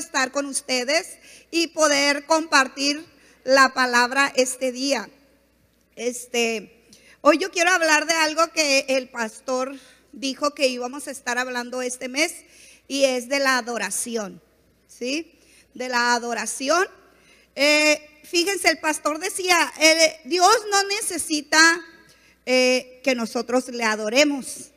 estar con ustedes y poder compartir la palabra este día. Este, hoy yo quiero hablar de algo que el pastor dijo que íbamos a estar hablando este mes y es de la adoración, ¿sí? De la adoración. Eh, fíjense, el pastor decía, eh, Dios no necesita eh, que nosotros le adoremos,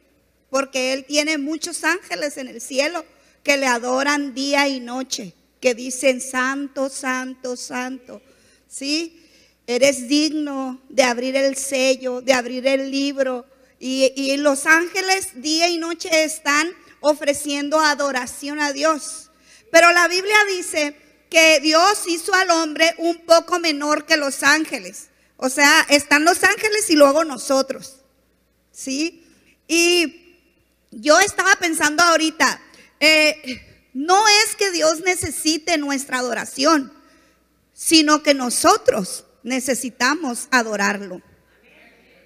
porque Él tiene muchos ángeles en el cielo que le adoran día y noche, que dicen, santo, santo, santo, ¿sí? Eres digno de abrir el sello, de abrir el libro. Y, y los ángeles día y noche están ofreciendo adoración a Dios. Pero la Biblia dice que Dios hizo al hombre un poco menor que los ángeles. O sea, están los ángeles y luego nosotros. ¿Sí? Y yo estaba pensando ahorita, eh, no es que Dios necesite nuestra adoración, sino que nosotros necesitamos adorarlo.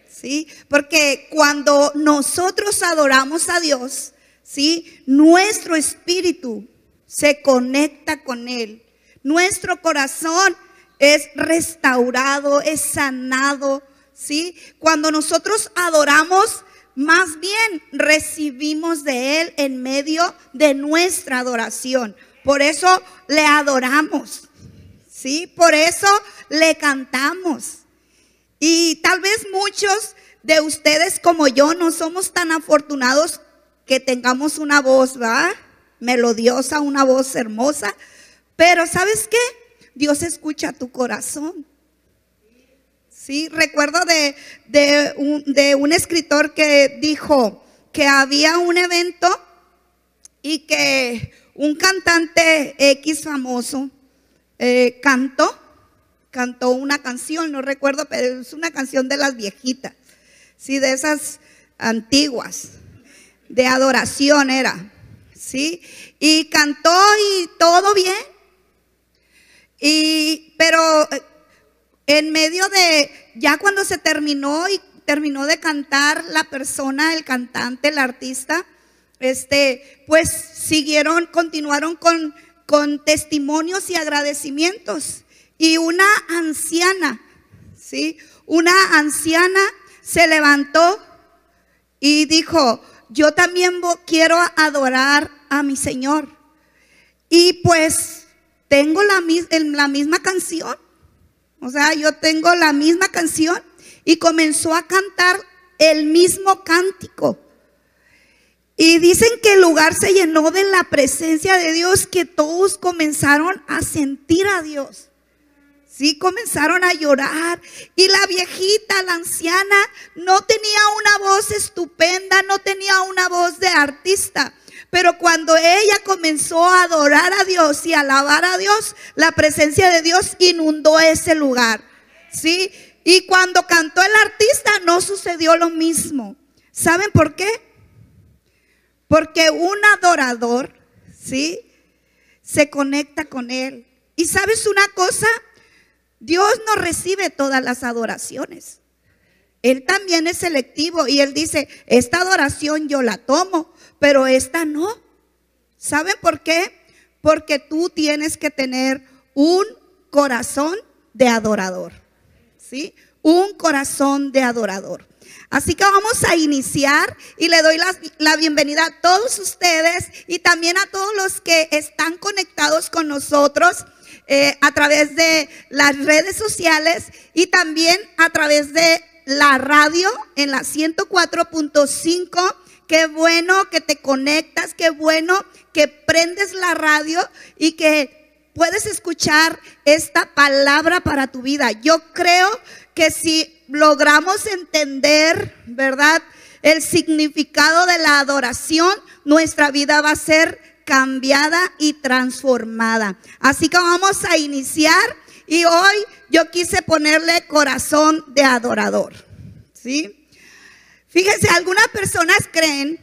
¿Sí? Porque cuando nosotros adoramos a Dios, ¿sí? Nuestro espíritu se conecta con Él. Nuestro corazón es restaurado, es sanado, ¿sí? Cuando nosotros adoramos, más bien recibimos de Él en medio de nuestra adoración. Por eso le adoramos, ¿sí? Por eso le cantamos. Y tal vez muchos de ustedes como yo no somos tan afortunados que tengamos una voz, ¿va? Melodiosa, una voz hermosa. Pero ¿sabes qué? Dios escucha tu corazón. Sí, recuerdo de, de, un, escritor que dijo que había un evento y que un cantante X famoso eh, cantó, cantó una canción, no recuerdo, pero es una canción de las viejitas, sí, de esas antiguas, de adoración era, sí, y cantó y todo bien, y, pero eh, en medio de, ya cuando se terminó y terminó de cantar la persona, el cantante, el artista, este, pues siguieron, continuaron con, con testimonios y agradecimientos. Y una anciana, ¿sí? Una anciana se levantó y dijo, yo también quiero adorar a mi Señor. Y pues tengo la, la misma canción. O sea, yo tengo la misma canción y comenzó a cantar el mismo cántico. Y dicen que el lugar se llenó de la presencia de Dios, que todos comenzaron a sentir a Dios. Sí, comenzaron a llorar. Y la viejita, la anciana, no tenía una voz estupenda, no tenía una voz de artista. Pero cuando ella comenzó a adorar a Dios y alabar a Dios, la presencia de Dios inundó ese lugar. ¿Sí? Y cuando cantó el artista no sucedió lo mismo. ¿Saben por qué? Porque un adorador, ¿sí? Se conecta con él. Y sabes una cosa, Dios no recibe todas las adoraciones. Él también es selectivo y él dice, esta adoración yo la tomo, pero esta no. ¿Saben por qué? Porque tú tienes que tener un corazón de adorador. ¿Sí? Un corazón de adorador. Así que vamos a iniciar y le doy la, bienvenida a todos ustedes y también a todos los que están conectados con nosotros eh, a través de las redes sociales y también a través de la radio en la 104.5 Qué bueno que te conectas, qué bueno que prendes la radio y que puedes escuchar esta palabra para tu vida. Yo creo que si logramos entender, ¿verdad? El significado de la adoración, nuestra vida va a ser cambiada y transformada. Así que vamos a iniciar y hoy yo quise ponerle corazón de adorador. ¿Sí? Fíjense, algunas personas creen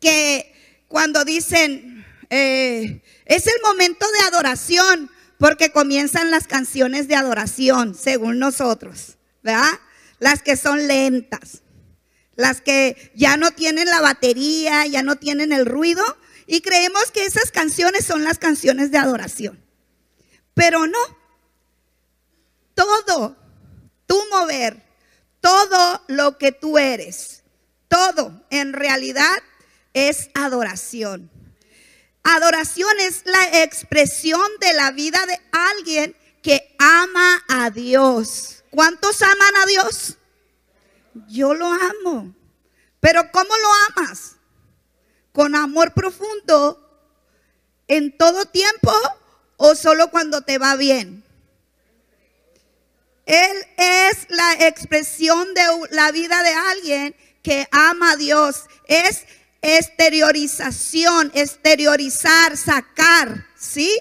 que cuando dicen, eh, es el momento de adoración, porque comienzan las canciones de adoración, según nosotros, ¿verdad? Las que son lentas, las que ya no tienen la batería, ya no tienen el ruido, y creemos que esas canciones son las canciones de adoración. Pero no. Todo, tu mover, todo lo que tú eres, todo en realidad es adoración. Adoración es la expresión de la vida de alguien que ama a Dios. ¿Cuántos aman a Dios? Yo lo amo. Pero ¿cómo lo amas? Con amor profundo en todo tiempo o solo cuando te va bien. Él es la expresión de la vida de alguien que ama a Dios. Es exteriorización, exteriorizar, sacar, ¿sí?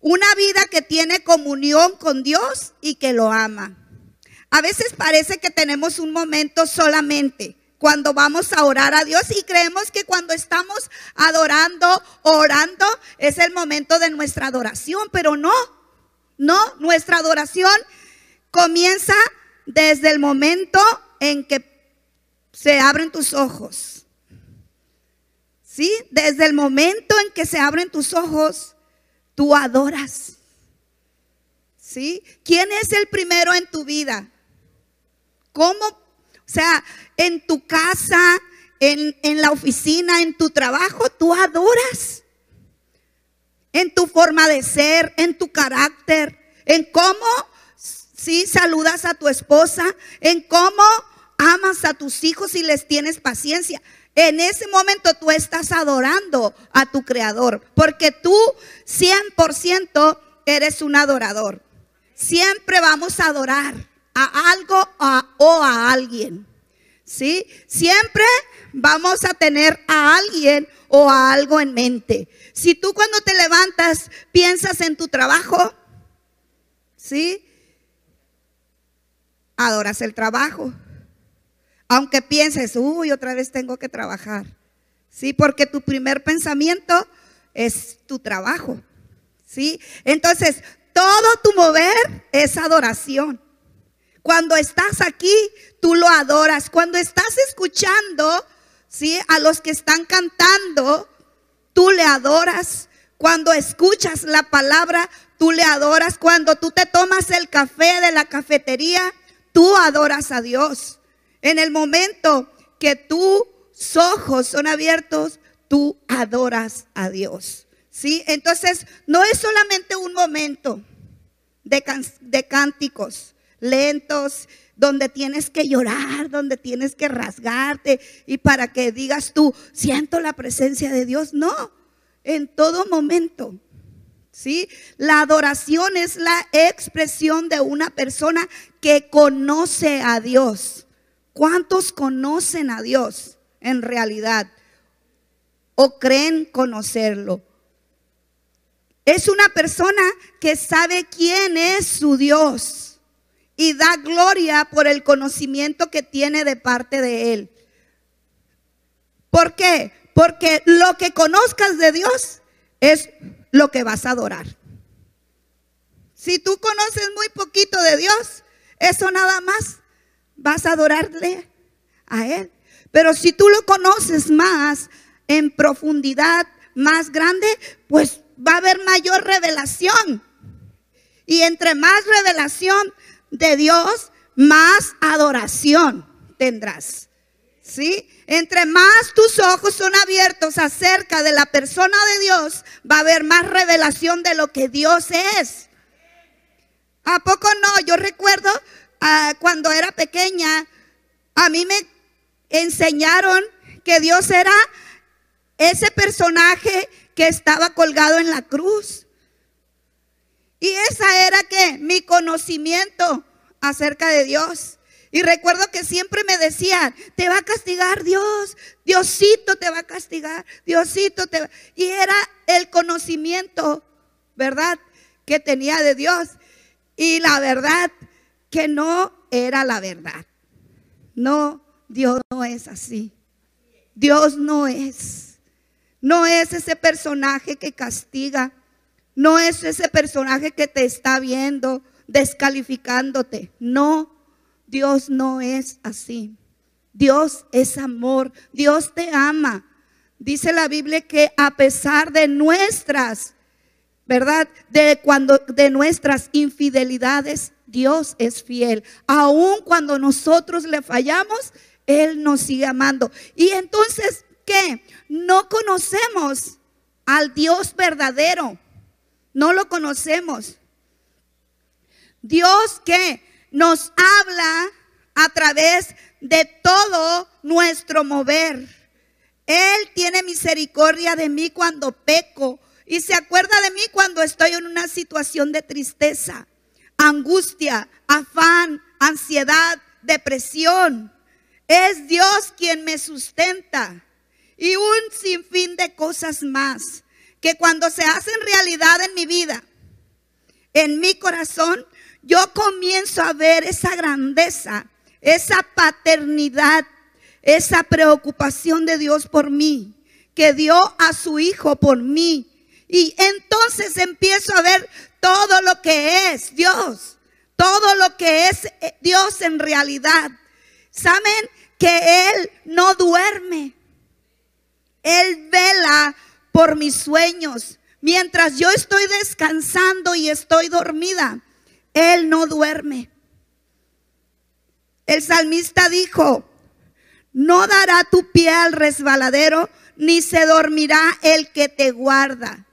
Una vida que tiene comunión con Dios y que lo ama. A veces parece que tenemos un momento solamente cuando vamos a orar a Dios y creemos que cuando estamos adorando, orando, es el momento de nuestra adoración, pero no, no, nuestra adoración comienza desde el momento en que se abren tus ojos. ¿Sí? Desde el momento en que se abren tus ojos, tú adoras. ¿Sí? ¿Quién es el primero en tu vida? ¿Cómo? O sea, en tu casa, en, en la oficina, en tu trabajo, tú adoras. En tu forma de ser, en tu carácter, en cómo si saludas a tu esposa, en cómo amas a tus hijos y les tienes paciencia. En ese momento tú estás adorando a tu creador, porque tú 100% eres un adorador. Siempre vamos a adorar a algo o a alguien. ¿Sí? Siempre vamos a tener a alguien o a algo en mente. Si tú cuando te levantas piensas en tu trabajo, ¿sí? Adoras el trabajo. Aunque pienses, uy, otra vez tengo que trabajar. Sí, porque tu primer pensamiento es tu trabajo. ¿Sí? Entonces, todo tu mover es adoración. Cuando estás aquí, tú lo adoras. Cuando estás escuchando, ¿sí? A los que están cantando, tú le adoras. Cuando escuchas la palabra, tú le adoras. Cuando tú te tomas el café de la cafetería, tú adoras a Dios. En el momento que tus ojos son abiertos, tú adoras a Dios. ¿Sí? Entonces, no es solamente un momento de, de cánticos lentos, donde tienes que llorar, donde tienes que rasgarte y para que digas tú, siento la presencia de Dios. No, en todo momento. ¿Sí? La adoración es la expresión de una persona que conoce a Dios. ¿Cuántos conocen a Dios en realidad? ¿O creen conocerlo? Es una persona que sabe quién es su Dios y da gloria por el conocimiento que tiene de parte de Él. ¿Por qué? Porque lo que conozcas de Dios es lo que vas a adorar. Si tú conoces muy poquito de Dios, eso nada más vas a adorarle a Él. Pero si tú lo conoces más en profundidad, más grande, pues va a haber mayor revelación. Y entre más revelación de Dios, más adoración tendrás. ¿Sí? Entre más tus ojos son abiertos acerca de la persona de Dios, va a haber más revelación de lo que Dios es. ¿A poco no? Yo recuerdo Ah, cuando era pequeña, a mí me enseñaron que Dios era ese personaje que estaba colgado en la cruz. Y esa era que mi conocimiento acerca de Dios. Y recuerdo que siempre me decían, te va a castigar Dios, Diosito te va a castigar, Diosito te va... Y era el conocimiento, ¿verdad? Que tenía de Dios. Y la verdad que no era la verdad. No, Dios no es así. Dios no es. No es ese personaje que castiga. No es ese personaje que te está viendo, descalificándote. No, Dios no es así. Dios es amor. Dios te ama. dice la Biblia que a pesar de nuestras, ¿verdad? De cuando de nuestras infidelidades, Dios es fiel. Aun cuando nosotros le fallamos, Él nos sigue amando. Y entonces, ¿qué? No conocemos al Dios verdadero. No lo conocemos. Dios que nos habla a través de todo nuestro mover. Él tiene misericordia de mí cuando peco y se acuerda de mí cuando estoy en una situación de tristeza, angustia, afán, ansiedad, depresión. Es Dios quien me sustenta y un sinfín de cosas más que cuando se hacen realidad en mi vida, en mi corazón, yo comienzo a ver esa grandeza, esa paternidad, esa preocupación de Dios por mí, que dio a su Hijo por mí. Y entonces empiezo a ver todo lo que es Dios, todo lo que es eh, Dios en realidad. ¿Saben que Él no duerme? Él vela por mis sueños. Mientras yo estoy descansando y estoy dormida, Él no duerme. El salmista dijo, no dará tu pie al resbaladero, ni se dormirá el que te guarda.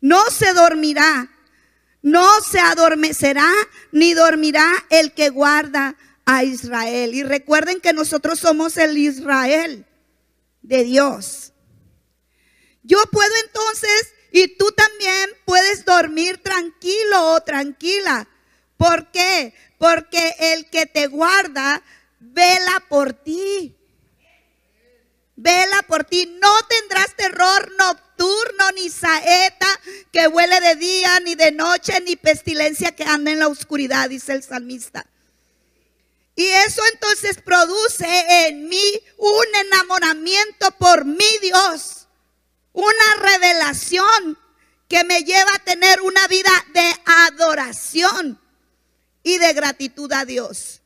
No se dormirá, no se adormecerá, ni dormirá el que guarda a Israel. Y recuerden que nosotros somos el Israel de Dios. Yo puedo entonces, y tú también puedes dormir tranquilo o tranquila. ¿Por qué? Porque el que te guarda vela por ti. Vela por ti. No tendrás terror nocturno, ni saeta que huele de día, ni de noche, ni pestilencia que anda en la oscuridad, dice el salmista. Y eso entonces produce en mí un enamoramiento por mi Dios una revelación que me lleva a tener una vida de adoración y de gratitud a Dios.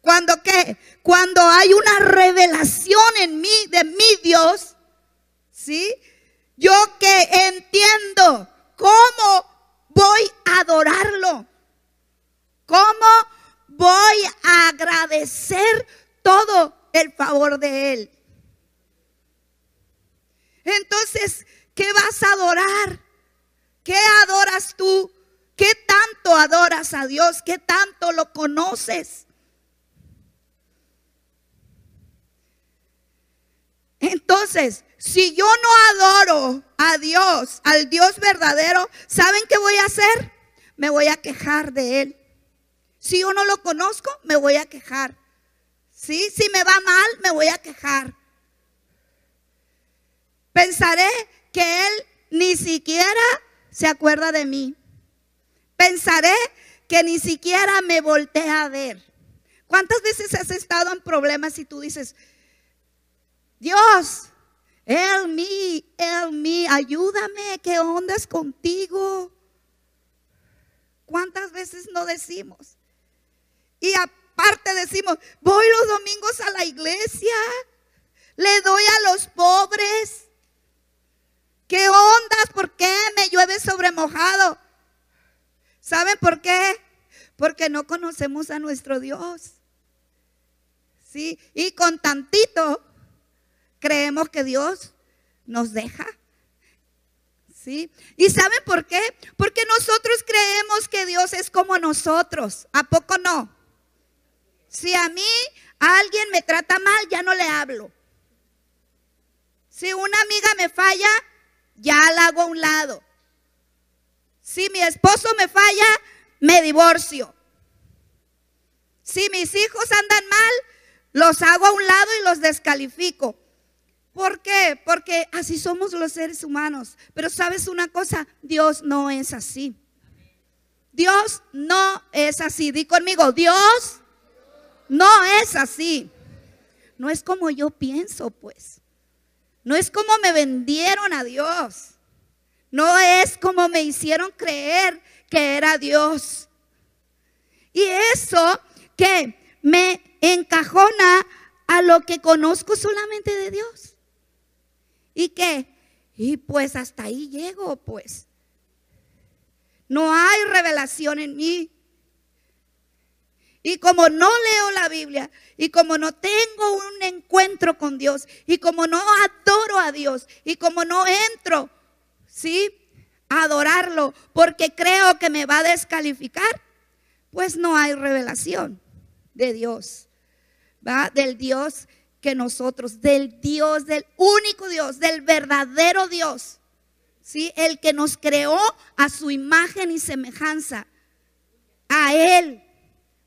Cuando qué? Cuando hay una revelación en mí de mi Dios, ¿sí? Yo que entiendo cómo voy a adorarlo, cómo voy a agradecer todo el favor de Él. Entonces, ¿qué vas a adorar? ¿Qué adoras tú? ¿Qué tanto adoras a Dios? ¿Qué tanto lo conoces? Entonces, si yo no adoro a Dios, al Dios verdadero, ¿saben qué voy a hacer? Me voy a quejar de Él. Si yo no lo conozco, me voy a quejar. ¿Sí? Si me va mal, me voy a quejar. Pensaré que Él ni siquiera se acuerda de mí. Pensaré que ni siquiera me voltea a ver. ¿Cuántas veces has estado en problemas y tú dices, Dios, Él mí, Él mí, ayúdame, ¿qué ondas contigo? ¿Cuántas veces no decimos? Y aparte decimos, voy los domingos a la iglesia, le doy a los pobres, ¿Qué ondas? ¿Por qué me llueve sobre mojado? ¿Saben por qué? Porque no conocemos a nuestro Dios. ¿Sí? Y con tantito creemos que Dios nos deja. ¿Sí? ¿Y saben por qué? Porque nosotros creemos que Dios es como nosotros. ¿A poco no? Si a mí alguien me trata mal, ya no le hablo. Si una amiga me falla, ya la hago a un lado. Si mi esposo me falla, me divorcio. Si mis hijos andan mal, los hago a un lado y los descalifico. ¿Por qué? Porque así somos los seres humanos. Pero sabes una cosa, Dios no es así. Dios no es así. Di conmigo, Dios no es así. No es como yo pienso, pues. No es como me vendieron a Dios. No es como me hicieron creer que era Dios. Y eso que me encajona a lo que conozco solamente de Dios. ¿Y qué? Y pues hasta ahí llego, pues. No hay revelación en mí. Y como no leo la Biblia, y como no tengo un encuentro con Dios, y como no adoro a Dios, y como no entro, ¿sí? A adorarlo, porque creo que me va a descalificar, pues no hay revelación de Dios, ¿va? Del Dios que nosotros, del Dios, del único Dios, del verdadero Dios, ¿sí? El que nos creó a su imagen y semejanza, a Él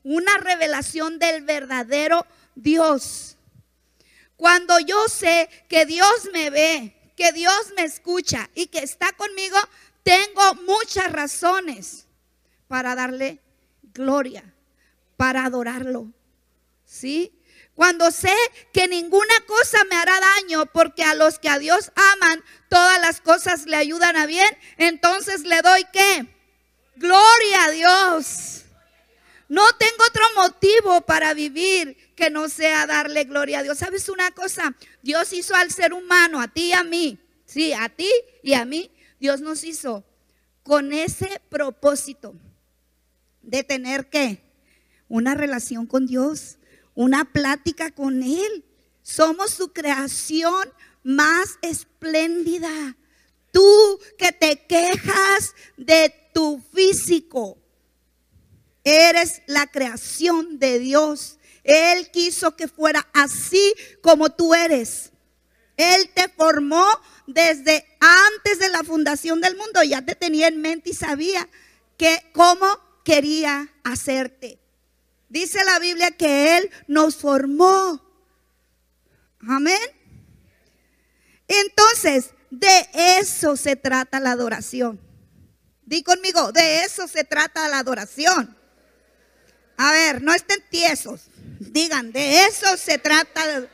una revelación del verdadero Dios. Cuando yo sé que Dios me ve, que Dios me escucha y que está conmigo, tengo muchas razones para darle gloria, para adorarlo. ¿Sí? Cuando sé que ninguna cosa me hará daño, porque a los que a Dios aman, todas las cosas le ayudan a bien, entonces le doy qué? Gloria a Dios. No tengo otro motivo para vivir que no sea darle gloria a Dios. ¿Sabes una cosa? Dios hizo al ser humano, a ti y a mí. Sí, a ti y a mí. Dios nos hizo con ese propósito de tener que una relación con Dios, una plática con Él. Somos su creación más espléndida. Tú que te quejas de tu físico, Eres la creación de Dios. Él quiso que fuera así como tú eres. Él te formó desde antes de la fundación del mundo. Ya te tenía en mente y sabía que cómo quería hacerte. Dice la Biblia que Él nos formó. Amén. Entonces, de eso se trata la adoración. Di conmigo, de eso se trata la adoración. A ver, no estén tiesos. Digan, de eso se trata.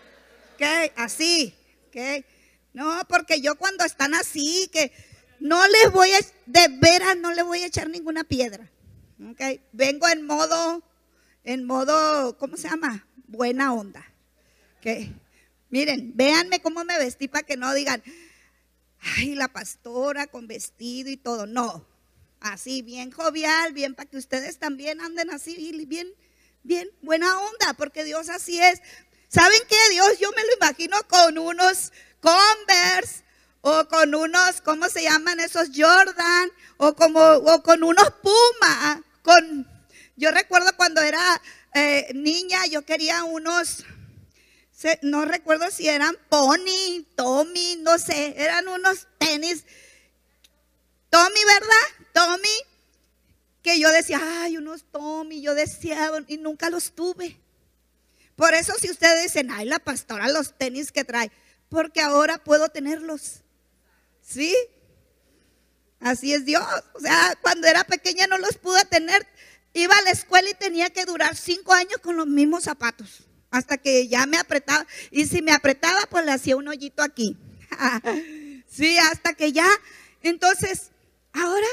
¿Qué? Así. ¿Qué? No, porque yo cuando están así, que no les voy a, de veras no les voy a echar ninguna piedra. ¿Ok? Vengo en modo, en modo, ¿cómo se llama? Buena onda. ¿Ok? Miren, véanme cómo me vestí para que no digan, ay, la pastora con vestido y todo. No, así bien jovial, bien para que ustedes también anden así, bien, bien, buena onda, porque Dios así es. ¿Saben qué? Dios yo me lo imagino con unos Converse o con unos, ¿cómo se llaman esos Jordan? O como, o con unos Puma. Con, yo recuerdo cuando era eh, niña, yo quería unos, no recuerdo si eran Pony, Tommy, no sé, eran unos tenis. Tommy, ¿verdad? Tommy, que yo decía, ay, unos Tommy, yo deseaba y nunca los tuve. Por eso si ustedes dicen, ay, la pastora, los tenis que trae, porque ahora puedo tenerlos. ¿Sí? Así es Dios. O sea, cuando era pequeña no los pude tener. Iba a la escuela y tenía que durar cinco años con los mismos zapatos. Hasta que ya me apretaba. Y si me apretaba, pues le hacía un hoyito aquí. sí, hasta que ya. Entonces, ahora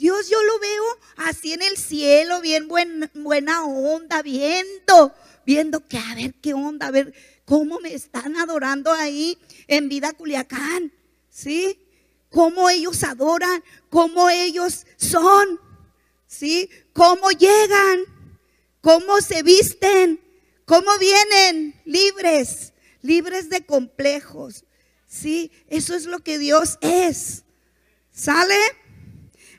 Dios yo lo veo así en el cielo, bien buena onda, viendo, viendo que a ver qué onda, a ver cómo me están adorando ahí en vida Culiacán, ¿sí? Cómo ellos adoran, cómo ellos son, ¿sí? Cómo llegan, cómo se visten, cómo vienen libres, libres de complejos, ¿sí? Eso es lo que Dios es. ¿Sale?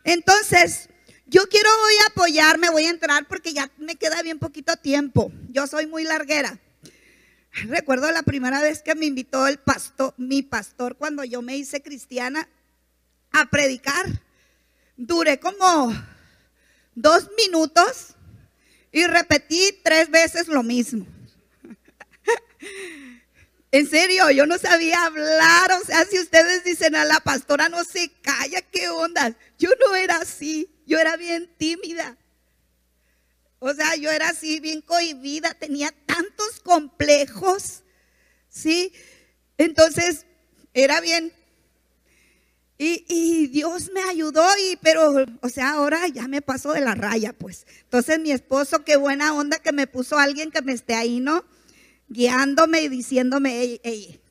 Entonces, yo quiero hoy apoyarme, voy a entrar porque ya me queda bien poquito tiempo. Yo soy muy larguera. Recuerdo la primera vez que me invitó el pastor, mi pastor, cuando yo me hice cristiana, a predicar. Duré como dos minutos y repetí tres veces lo mismo. En serio, yo no sabía hablar. O sea, si ustedes dicen a la pastora no se calla, ¿qué onda? Yo no era así. Yo era bien tímida. O sea, yo era así, bien cohibida. Tenía tantos complejos. ¿Sí? Entonces, era bien. Y, y, Dios me ayudó, y, pero, o sea, ahora ya me pasó de la raya, pues. Entonces, mi esposo, qué buena onda que me puso alguien que me esté ahí, ¿no? Guiándome y diciéndome,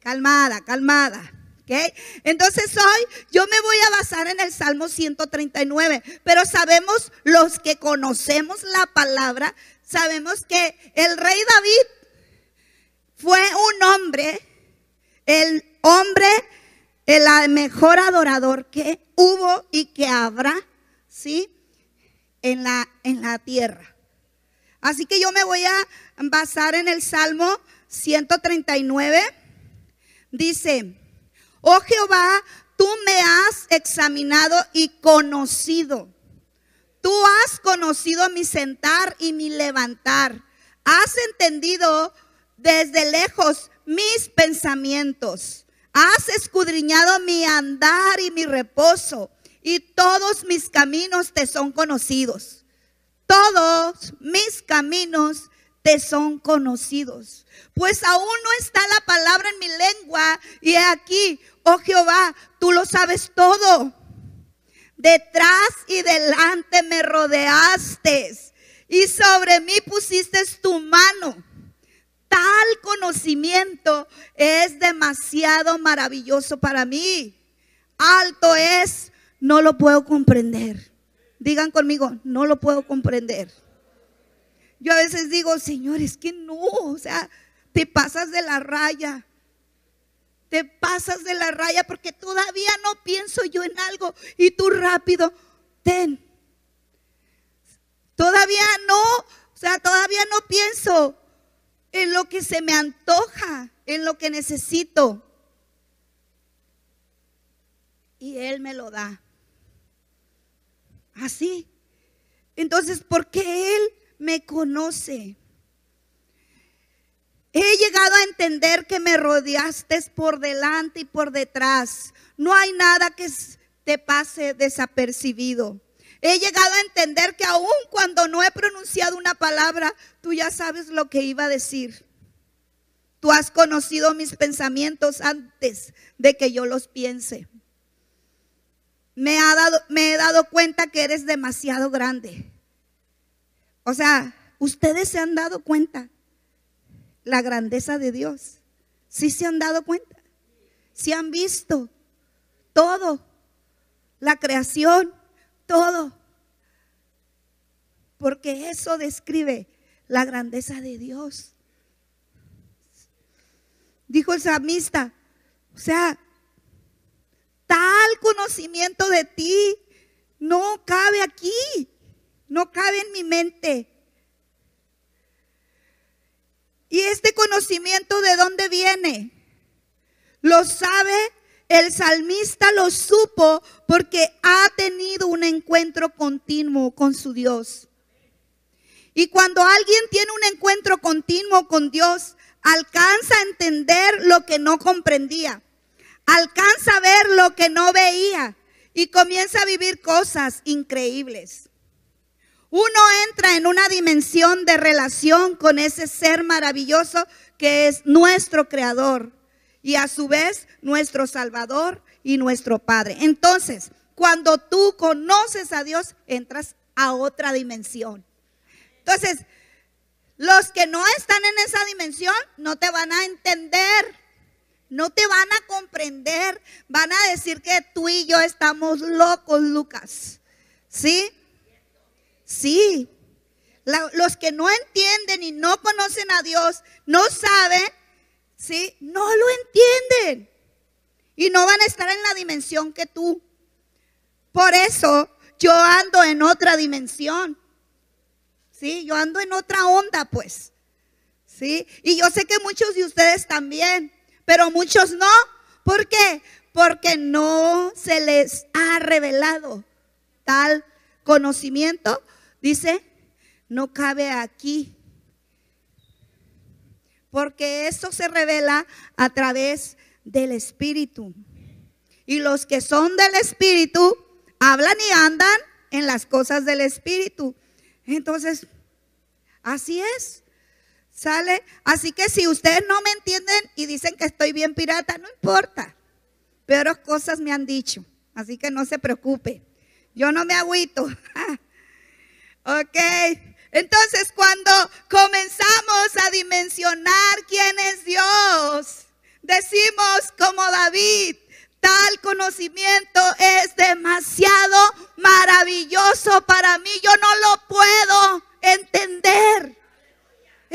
calmada, calmada. ¿Okay? Entonces hoy yo me voy a basar en el Salmo 139, pero sabemos los que conocemos la palabra, sabemos que el rey David fue un hombre, el hombre, el mejor adorador que hubo y que habrá, ¿sí? En la, en la tierra. Así que yo me voy a basar en el Salmo 139. Dice, oh Jehová, tú me has examinado y conocido. Tú has conocido mi sentar y mi levantar. Has entendido desde lejos mis pensamientos. Has escudriñado mi andar y mi reposo, y todos mis caminos te son conocidos. Todos mis caminos te son conocidos. Pues aún no está la palabra en mi lengua, y he aquí, oh Jehová, tú lo sabes todo. Detrás y delante me rodeaste, y sobre mí pusiste tu mano tal conocimiento es demasiado maravilloso para mí. Alto es, no lo puedo comprender. Digan conmigo, no lo puedo comprender. Yo a veces digo, Señor, es que no, o sea, te pasas de la raya. Te pasas de la raya porque todavía no pienso yo en algo y tú rápido, ten. Todavía no, o sea, todavía no pienso en lo que se me antoja, en lo que necesito. Y Él me lo da. Así. Entonces, porque Él me conoce. He llegado a entender que me rodeaste por delante y por detrás. No hay nada que te pase desapercibido. He llegado a entender que aun cuando no he pronunciado una palabra, tú ya sabes lo que iba a decir. Tú has conocido mis pensamientos antes de que yo los piense. Me, ha dado, me he dado cuenta que eres demasiado grande. O sea, ustedes se han dado cuenta la grandeza de Dios. ¿Sí se han dado cuenta? ¿Sí han visto todo? La creación, todo. Porque eso describe la grandeza de Dios. Dijo el samista, o sea, tal conocimiento de ti no cabe aquí, no cabe en mi mente. ¿Y este conocimiento de dónde viene? Lo sabe el salmista lo supo porque ha tenido un encuentro continuo con su Dios. Y cuando alguien tiene un encuentro continuo con Dios, alcanza a entender lo que no comprendía, alcanza a ver lo que no veía y comienza a vivir cosas increíbles. Uno entra en una dimensión de relación con ese ser maravilloso que es nuestro creador y a su vez nuestro Salvador y nuestro Padre. Entonces, cuando tú conoces a Dios, entras a otra dimensión. Entonces, los que no están en esa dimensión no te van a entender, no te van a comprender, van a decir que tú y yo estamos locos, Lucas. ¿Sí? Sí. los que no entienden y no conocen a Dios, no saben ¿sí? No lo entienden. Y no van a estar en la dimensión que tú. Por eso yo ando en otra dimensión. ¿Sí? Yo ando en otra onda, pues. ¿Sí? Y yo sé que muchos de ustedes también, pero muchos no. ¿Por qué? Porque no se les ha revelado tal conocimiento. Dice, no cabe aquí porque eso se revela a través del Espíritu. Y los que son del Espíritu hablan y andan en las cosas del Espíritu. Entonces, así es. ¿Sale? Así que si ustedes no me entienden y dicen que estoy bien pirata, no importa. Peores cosas me han dicho. Así que no se preocupe. Yo no me agüito. ok. Entonces, cuando comenzamos a dimensionar quién decimos como David, tal conocimiento es demasiado maravilloso para mí, yo no lo puedo.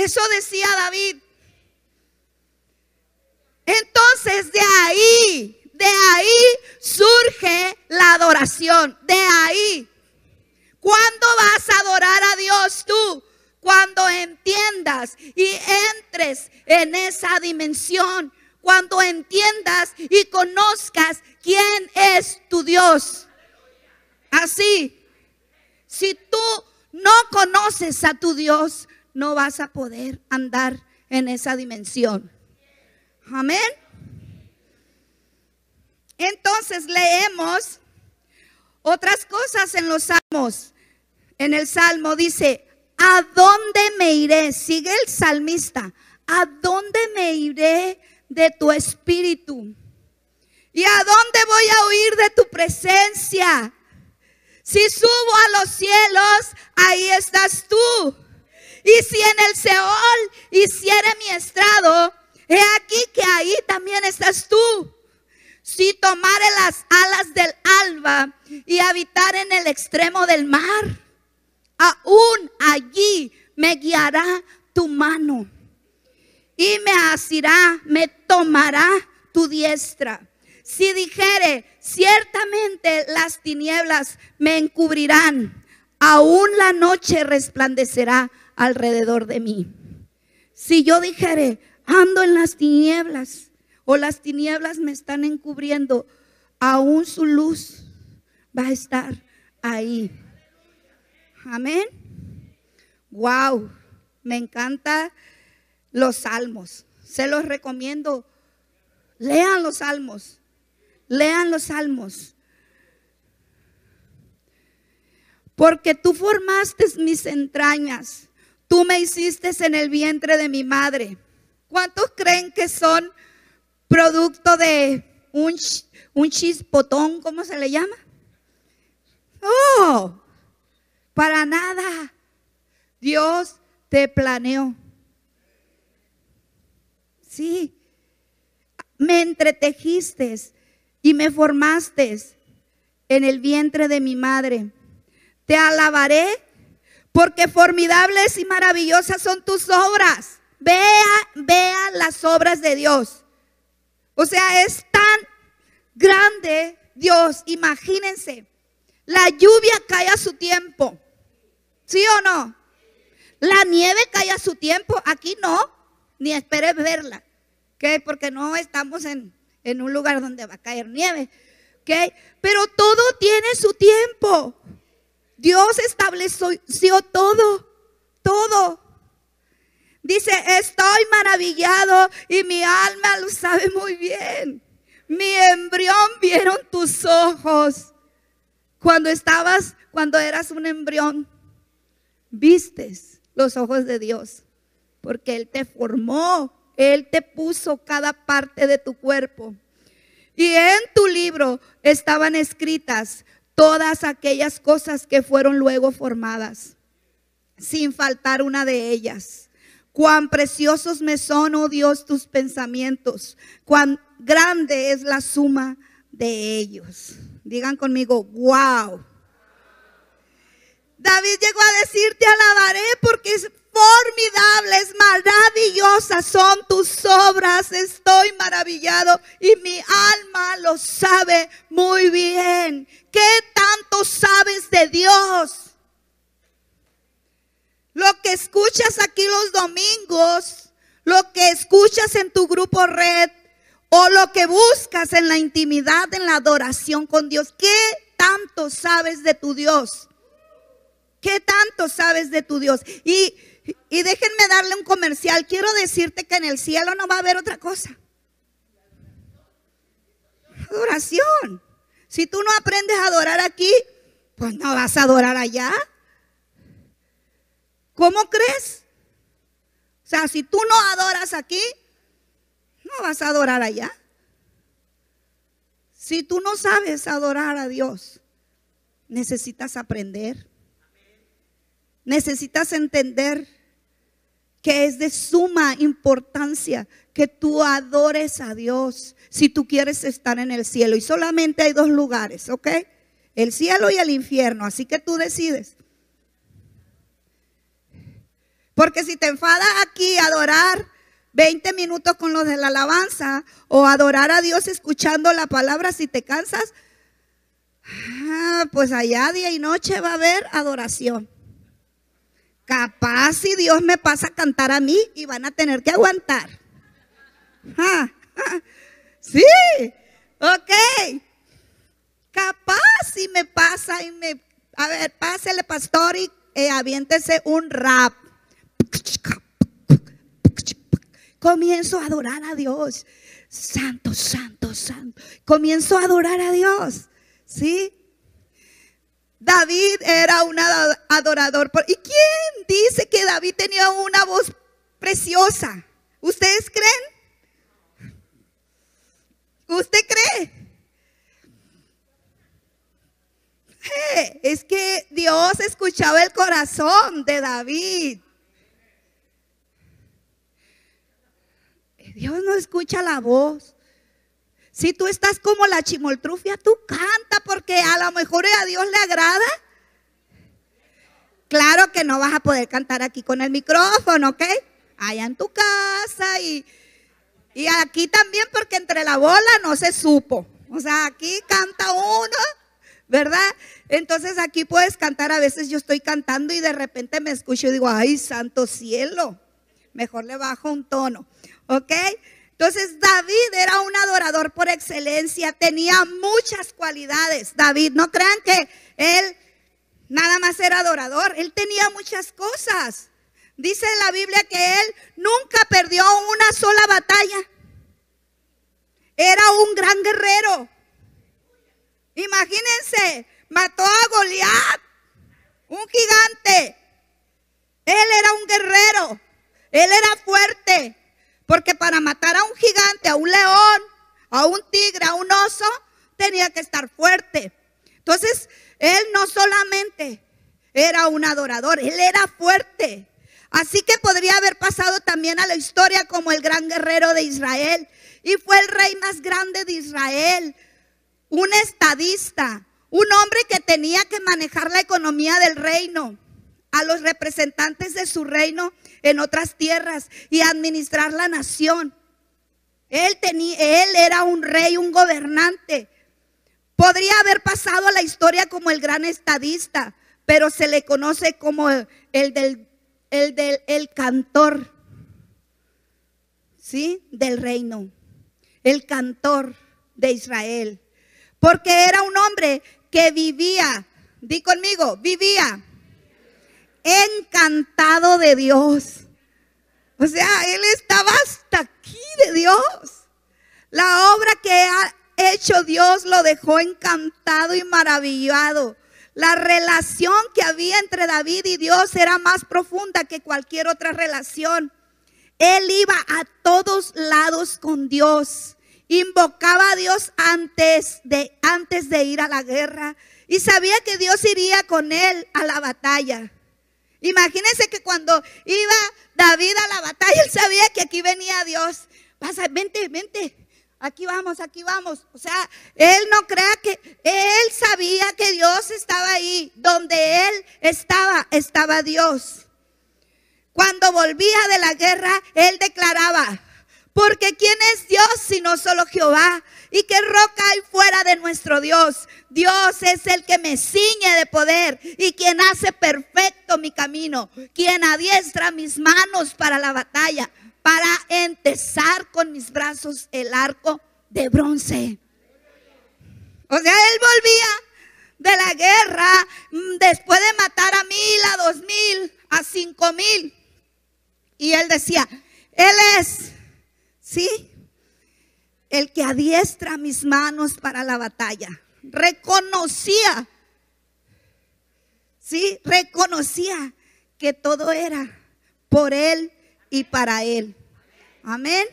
Eso decía David. Entonces de ahí, de ahí surge la adoración, de ahí. ¿Cuándo vas a adorar a Dios tú? Cuando entiendas y entres en esa dimensión, cuando entiendas y conozcas quién es tu Dios. Así, si tú no conoces a tu Dios, no vas a poder andar en esa dimensión. Amén. Entonces leemos otras cosas en los salmos. En el salmo dice, ¿a dónde me iré? Sigue el salmista, ¿a dónde me iré de tu espíritu? ¿Y a dónde voy a huir de tu presencia? Si subo a los cielos, ahí estás tú. Y si en el Seol hiciere mi estrado, he aquí que ahí también estás tú. Si tomare las alas del alba y habitar en el extremo del mar, aún allí me guiará tu mano y me asirá, me tomará tu diestra. Si dijere, ciertamente las tinieblas me encubrirán, aún la noche resplandecerá alrededor de mí. Si yo dijere, ando en las tinieblas o las tinieblas me están encubriendo, aún su luz va a estar ahí. Amén. Wow, me encanta los salmos. Se los recomiendo. Lean los salmos. Lean los salmos. Porque tú formaste mis entrañas. Tú me hiciste en el vientre de mi madre. ¿Cuántos creen que son producto de un, un chispotón, ¿cómo se le llama? Oh, para nada. Dios te planeó. Sí, me entretejiste y me formaste en el vientre de mi madre. Te alabaré porque formidables y maravillosas son tus obras. Vea, vea las obras de Dios. O sea, es tan grande Dios. Imagínense, la lluvia cae a su tiempo. ¿Sí o no? La nieve cae a su tiempo. Aquí no, ni esperes verla. ¿Ok? Porque no estamos en, en un lugar donde va a caer nieve. ¿Ok? Pero todo tiene su tiempo. Dios estableció todo, todo. Dice, estoy maravillado y mi alma lo sabe muy bien. Mi embrión vieron tus ojos. Cuando estabas, cuando eras un embrión, vistes los ojos de Dios. Porque Él te formó, Él te puso cada parte de tu cuerpo. Y en tu libro estaban escritas todas aquellas cosas que fueron luego formadas, sin faltar una de ellas. Cuán preciosos me son, oh Dios, tus pensamientos, cuán grande es la suma de ellos. Digan conmigo, wow. David llegó a decir, te alabaré porque formidables, maravillosas son tus obras. Estoy maravillado y mi alma lo sabe muy bien. ¿Qué tanto sabes de Dios? Lo que escuchas aquí los domingos, lo que escuchas en tu grupo red o lo que buscas en la intimidad, en la adoración con Dios. ¿Qué tanto sabes de tu Dios? ¿Qué tanto sabes de tu Dios? Y, y déjenme darle un comercial. Quiero decirte que en el cielo no va a haber otra cosa. Adoración. Si tú no aprendes a adorar aquí, pues no vas a adorar allá. ¿Cómo crees? O sea, si tú no adoras aquí, no vas a adorar allá. Si tú no sabes adorar a Dios, necesitas aprender. Necesitas entender que es de suma importancia que tú adores a Dios si tú quieres estar en el cielo. Y solamente hay dos lugares, ¿ok? El cielo y el infierno. Así que tú decides. Porque si te enfadas aquí a adorar 20 minutos con los de la alabanza o adorar a Dios escuchando la palabra, si te cansas, ah, pues allá día y noche va a haber adoración. Capaz si Dios me pasa a cantar a mí y van a tener que aguantar. Ah, sí, ok. Capaz si me pasa y me... A ver, pásele pastor y eh, aviéntese un rap. Comienzo a adorar a Dios. Santo, santo, santo. Comienzo a adorar a Dios. ¿Sí? David era un adorador. ¿Y quién dice que David tenía una voz preciosa? ¿Ustedes creen? ¿Usted cree? Es que Dios escuchaba el corazón de David. Dios no escucha la voz. Si tú estás como la chimoltrufia, tú canta porque a lo mejor a Dios le agrada. Claro que no vas a poder cantar aquí con el micrófono, ¿ok? Allá en tu casa y, y aquí también porque entre la bola no se supo. O sea, aquí canta uno, ¿verdad? Entonces aquí puedes cantar, a veces yo estoy cantando y de repente me escucho y digo, ay, santo cielo, mejor le bajo un tono. ¿Ok? Entonces David era un adorador por excelencia, tenía muchas cualidades. David, no crean que él nada más era adorador, él tenía muchas cosas. Dice la Biblia que él nunca perdió una sola batalla. Era un gran guerrero. Imagínense, mató a Goliat, un gigante. Él era un guerrero, él era fuerte, porque para matar a un gigante, a un león, a un tigre, a un oso, tenía que estar fuerte. Entonces, él no solamente era un adorador, él era fuerte. Así que podría haber pasado también a la historia como el gran guerrero de Israel. Y fue el rey más grande de Israel, un estadista, un hombre que tenía que manejar la economía del reino a los representantes de su reino en otras tierras y administrar la nación. Él, tenía, él era un rey, un gobernante. Podría haber pasado a la historia como el gran estadista, pero se le conoce como el del, el del el cantor, ¿sí? Del reino, el cantor de Israel. Porque era un hombre que vivía, di conmigo, vivía encantado de Dios. O sea, él estaba hasta aquí de Dios. La obra que ha hecho Dios lo dejó encantado y maravillado. La relación que había entre David y Dios era más profunda que cualquier otra relación. Él iba a todos lados con Dios. Invocaba a Dios antes de, antes de ir a la guerra. Y sabía que Dios iría con él a la batalla. Imagínense que cuando iba David a la batalla, él sabía que aquí venía Dios. Pasa, vente, vente. Aquí vamos, aquí vamos. O sea, él no crea que él sabía que Dios estaba ahí. Donde él estaba, estaba Dios. Cuando volvía de la guerra, él declaraba, porque ¿quién es Dios sino solo Jehová? ¿Y qué roca hay fuera de nuestro Dios? Dios es el que me ciñe de poder y quien hace perfecto mi camino, quien adiestra mis manos para la batalla, para entesar con mis brazos el arco de bronce. O sea, él volvía de la guerra mm, después de matar a mil, a dos mil, a cinco mil. Y él decía, Él es ¿sí? El que adiestra mis manos para la batalla. Reconocía, ¿sí? Reconocía que todo era por Él y para Él. Amén.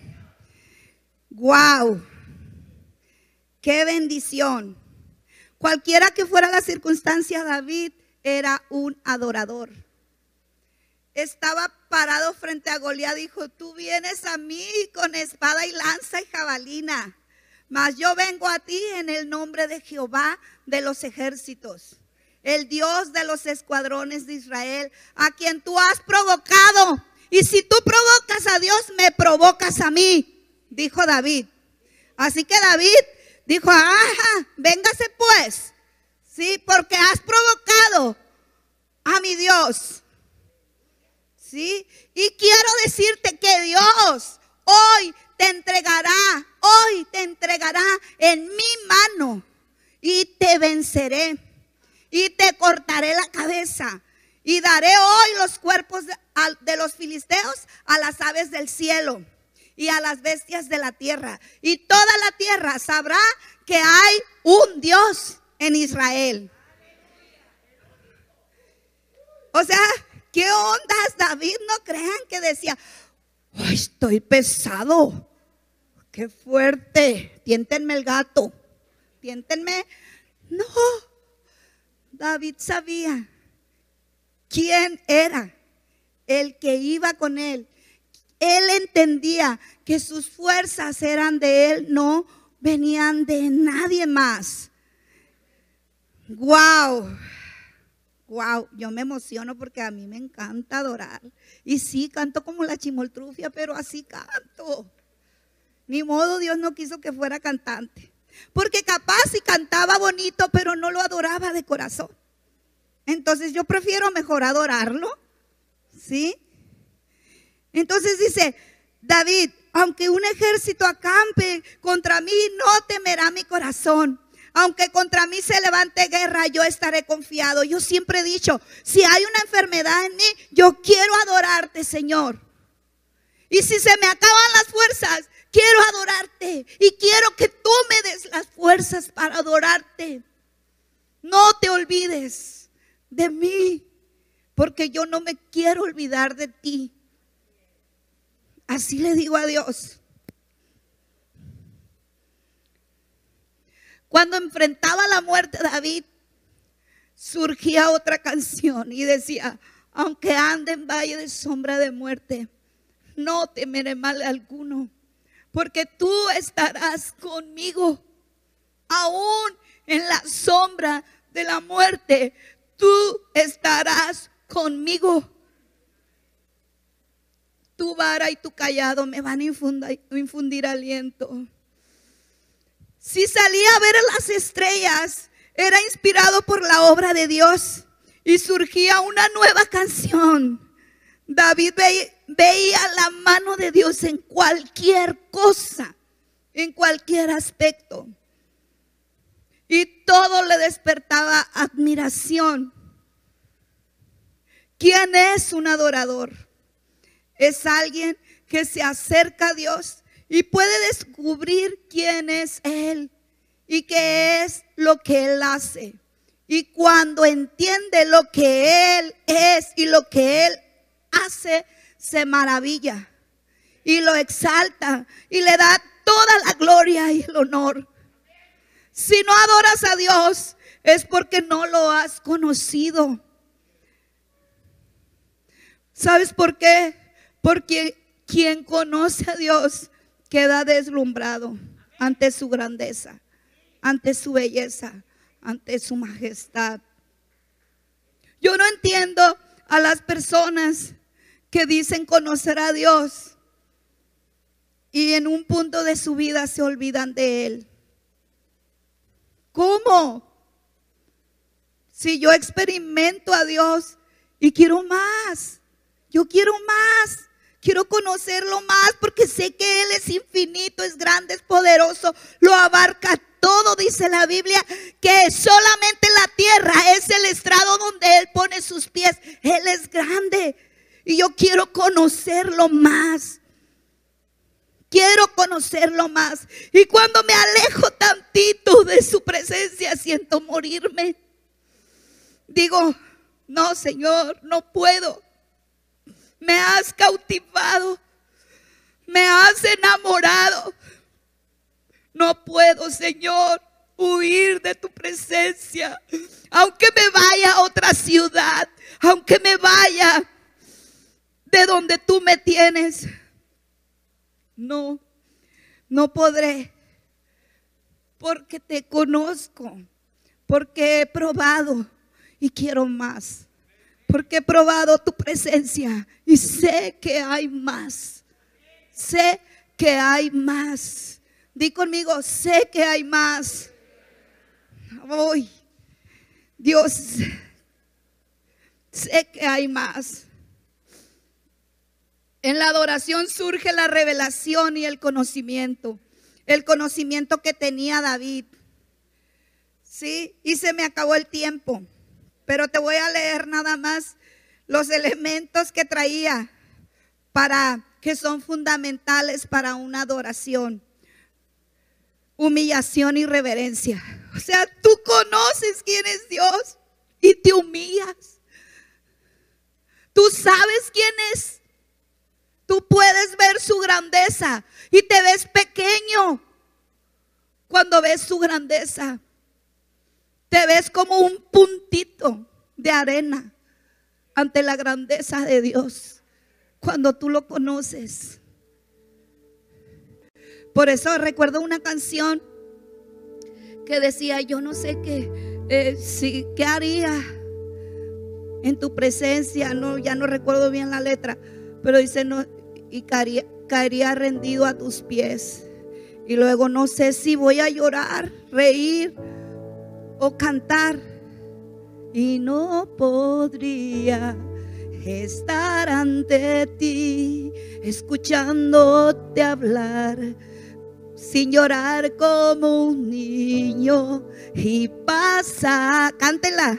Wow. Qué bendición. Cualquiera que fuera la circunstancia, David era un adorador. estaba parado frente a Goliat, dijo, tú vienes a mí con espada y lanza y jabalina, mas yo vengo a ti en el nombre de Jehová de los ejércitos, el Dios de los escuadrones de Israel, a quien tú has provocado. Y si tú provocas a Dios, me provocas a mí, dijo David. Así que David dijo, ajá, véngase pues, sí, porque has provocado a mi Dios. Y quiero decirte que Dios hoy te entregará, hoy te entregará en mi mano y te venceré y te cortaré la cabeza y daré hoy los cuerpos de, los filisteos a las aves del cielo y a las bestias de la tierra. Y toda la tierra sabrá que hay un Dios en Israel. O sea, ¿qué ondas David? No crean que decía, Ay, estoy pesado, qué fuerte, tiéntenme el gato, tiéntenme. No, David sabía quién era el que iba con él. Él entendía que sus fuerzas eran de él, no venían de nadie más. Wow. Wow, yo me emociono porque a mí me encanta adorar. Y sí, canto como la chimoltrufia, pero así canto. Ni modo, Dios no quiso que fuera cantante. Porque capaz si cantaba bonito, pero no lo adoraba de corazón. Entonces yo prefiero mejor adorarlo. ¿Sí? Entonces dice, David, aunque un ejército acampe contra mí, no temerá mi corazón. Aunque contra mí se levante guerra, yo estaré confiado. Yo siempre he dicho, si hay una enfermedad en mí, yo quiero adorarte, Señor. Y si se me acaban las fuerzas, quiero adorarte. Y quiero que tú me des las fuerzas para adorarte. No te olvides de mí, porque yo no me quiero olvidar de ti. Así le digo a Dios. Cuando enfrentaba la muerte David, surgía otra canción y decía, aunque ande en valle de sombra de muerte, no temeré mal alguno, porque tú estarás conmigo, aún en la sombra de la muerte, tú estarás conmigo tu vara y tu callado me van a infundir, aliento. Si salía a ver las estrellas, era inspirado por la obra de Dios y surgía una nueva canción. David veía la mano de Dios en cualquier cosa, en cualquier aspecto. Y todo le despertaba admiración. ¿Quién es un adorador? es alguien que se acerca a Dios y puede descubrir quién es Él y qué es lo que Él hace. Y cuando entiende lo que Él es y lo que Él hace, se maravilla y lo exalta y le da toda la gloria y el honor. Si no adoras a Dios, es porque no lo has conocido. ¿Sabes por qué? Porque quien conoce a Dios queda deslumbrado ante su grandeza, ante su belleza, ante su majestad. Yo no entiendo a las personas que dicen conocer a Dios y en un punto de su vida se olvidan de Él. ¿Cómo? Si yo experimento a Dios y quiero más, yo quiero más. Quiero conocerlo más porque sé que Él es infinito, es grande, es poderoso, lo abarca todo, dice la Biblia, que solamente la tierra es el estrado donde Él pone sus pies. Él es grande y yo quiero conocerlo más. Quiero conocerlo más. Y cuando me alejo tantito de su presencia, siento morirme. Digo, no, Señor, no puedo me has cautivado, me has enamorado. No puedo, Señor, huir de tu presencia. Aunque me vaya a otra ciudad, aunque me vaya de donde tú me tienes. No, no podré, porque te conozco, porque he probado y quiero más, porque he probado tu presencia y sé que hay más, sé que hay más. Di conmigo, sé que hay más. Hoy, Dios, sé que hay más. En la adoración surge la revelación y el conocimiento. El conocimiento que tenía David. Sí, y se me acabó el tiempo. Pero te voy a leer nada más los elementos que traía para que son fundamentales para una adoración. Humillación y reverencia. O sea, tú conoces quién es Dios y te humillas. Tú sabes quién es. Tú puedes ver su grandeza y te ves pequeño cuando ves su grandeza. Te ves como un puntito de arena ante la grandeza de Dios cuando tú lo conoces. Por eso recuerdo una canción que decía, yo no sé qué, eh, si, qué haría en tu presencia, no, ya no recuerdo bien la letra, pero dice, no, y caería, rendido a tus pies. Y luego no sé si voy a llorar, reír o cantar. Y no podría estar ante ti, escuchándote hablar, sin llorar como un niño. Y pasa, cántela,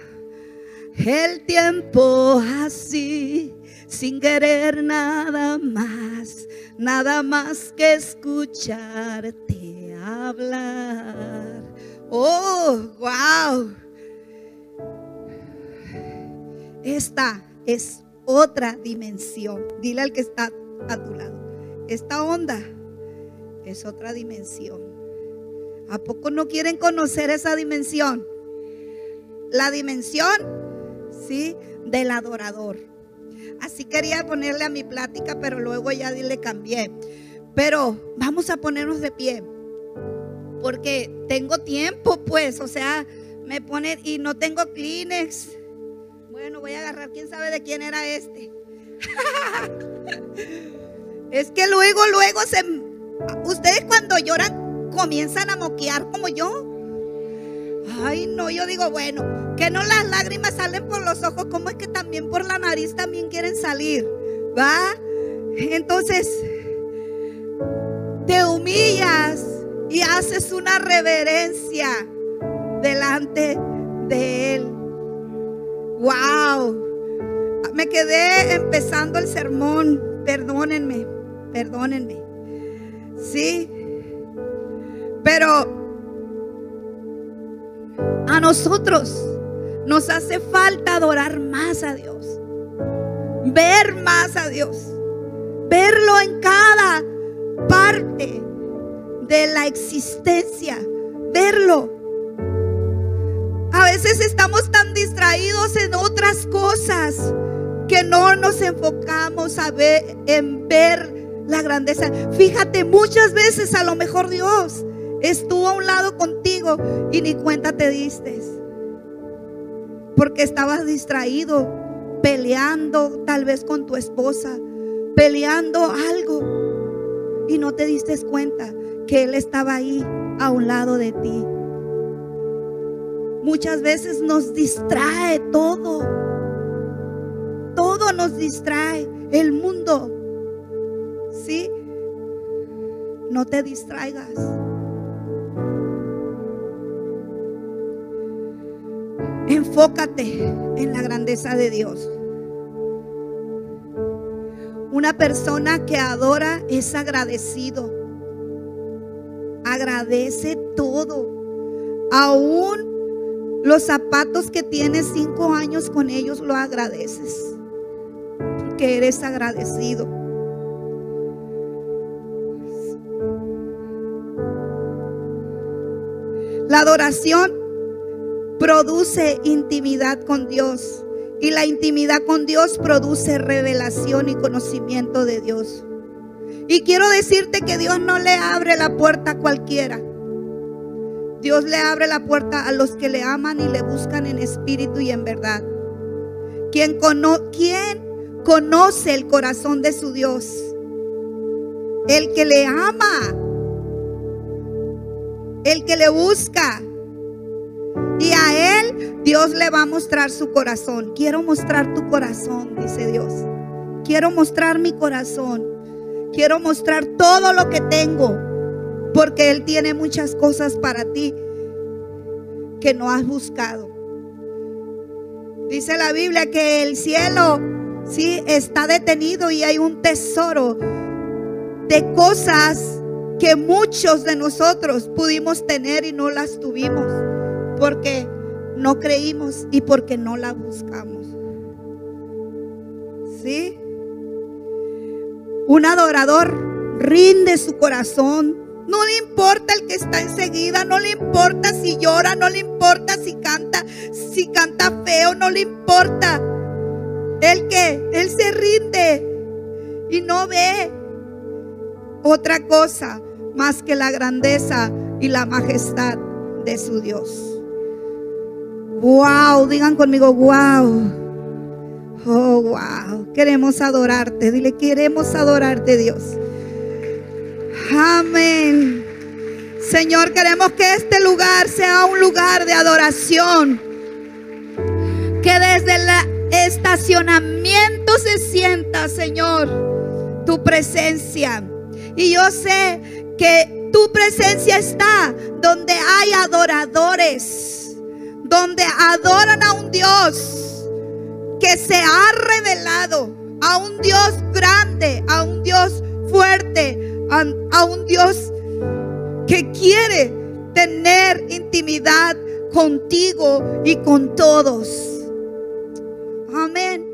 el tiempo así sin querer nada más, nada más que escucharte hablar. Oh, wow. Esta es otra dimensión. Dile al que está a tu lado. Esta onda es otra dimensión. ¿A poco no quieren conocer esa dimensión? La dimensión, ¿sí? Del adorador. Así quería ponerle a mi plática, pero luego ya le cambié. Pero vamos a ponernos de pie. Porque tengo tiempo, pues, o sea, me pone y no tengo Kleenex. Bueno, voy a agarrar, quién sabe de quién era este. es que luego, luego se. Ustedes cuando lloran comienzan a moquear como yo. Ay, no, yo digo, bueno, que no las lágrimas salen por los ojos, como es que también por la nariz también quieren salir? ¿Va? Entonces, te humillas y haces una reverencia delante de Él. ¡Wow! Me quedé empezando el sermón. Perdónenme, perdónenme. Sí. Pero a nosotros nos hace falta adorar más a Dios, ver más a Dios, verlo en cada parte de la existencia, verlo. A veces estamos tan distraídos en otras cosas que no nos enfocamos a ver, en ver la grandeza. Fíjate, muchas veces a lo mejor Dios estuvo a un lado contigo y ni cuenta te diste. Porque estabas distraído, peleando tal vez con tu esposa, peleando algo y no te diste cuenta que Él estaba ahí a un lado de ti. Muchas veces nos distrae todo. Todo nos distrae. El mundo. ¿Sí? No te distraigas. Enfócate en la grandeza de Dios. Una persona que adora es agradecido. Agradece todo. Aún los zapatos que tienes cinco años con ellos lo agradeces. Que eres agradecido. La adoración produce intimidad con Dios Y la intimidad con Dios produce revelación y conocimiento de Dios. Y quiero decirte que Dios no le abre la puerta a cualquiera. Dios le abre la puerta a los que le aman y le buscan en espíritu y en verdad. ¿Quién, conoce el corazón de su Dios? El que le ama. El que le busca. Y a él Dios le va a mostrar su corazón. Quiero mostrar tu corazón, dice Dios. Quiero mostrar mi corazón. Quiero mostrar todo lo que tengo porque Él tiene muchas cosas para ti que no has buscado. Dice la Biblia que el cielo sí está detenido y hay un tesoro de cosas que muchos de nosotros pudimos tener y no las tuvimos porque no creímos y porque no la buscamos. ¿Sí? Un adorador rinde su corazón no le importa el que está enseguida, no le importa si llora, no le importa si canta, si canta feo, no le importa. El que, él se rinde y no ve otra cosa más que la grandeza y la majestad de su Dios. Wow, digan conmigo, wow. Oh, wow. Queremos adorarte. Dile, queremos adorarte, Dios. Amén. Señor, queremos que este lugar sea un lugar de adoración. Que desde el estacionamiento se sienta, Señor, tu presencia. Y yo sé que tu presencia está donde hay adoradores, donde adoran a un Dios que se ha revelado, a un Dios grande, a un Dios fuerte, a, un Dios que quiere tener intimidad contigo y con todos. Amén.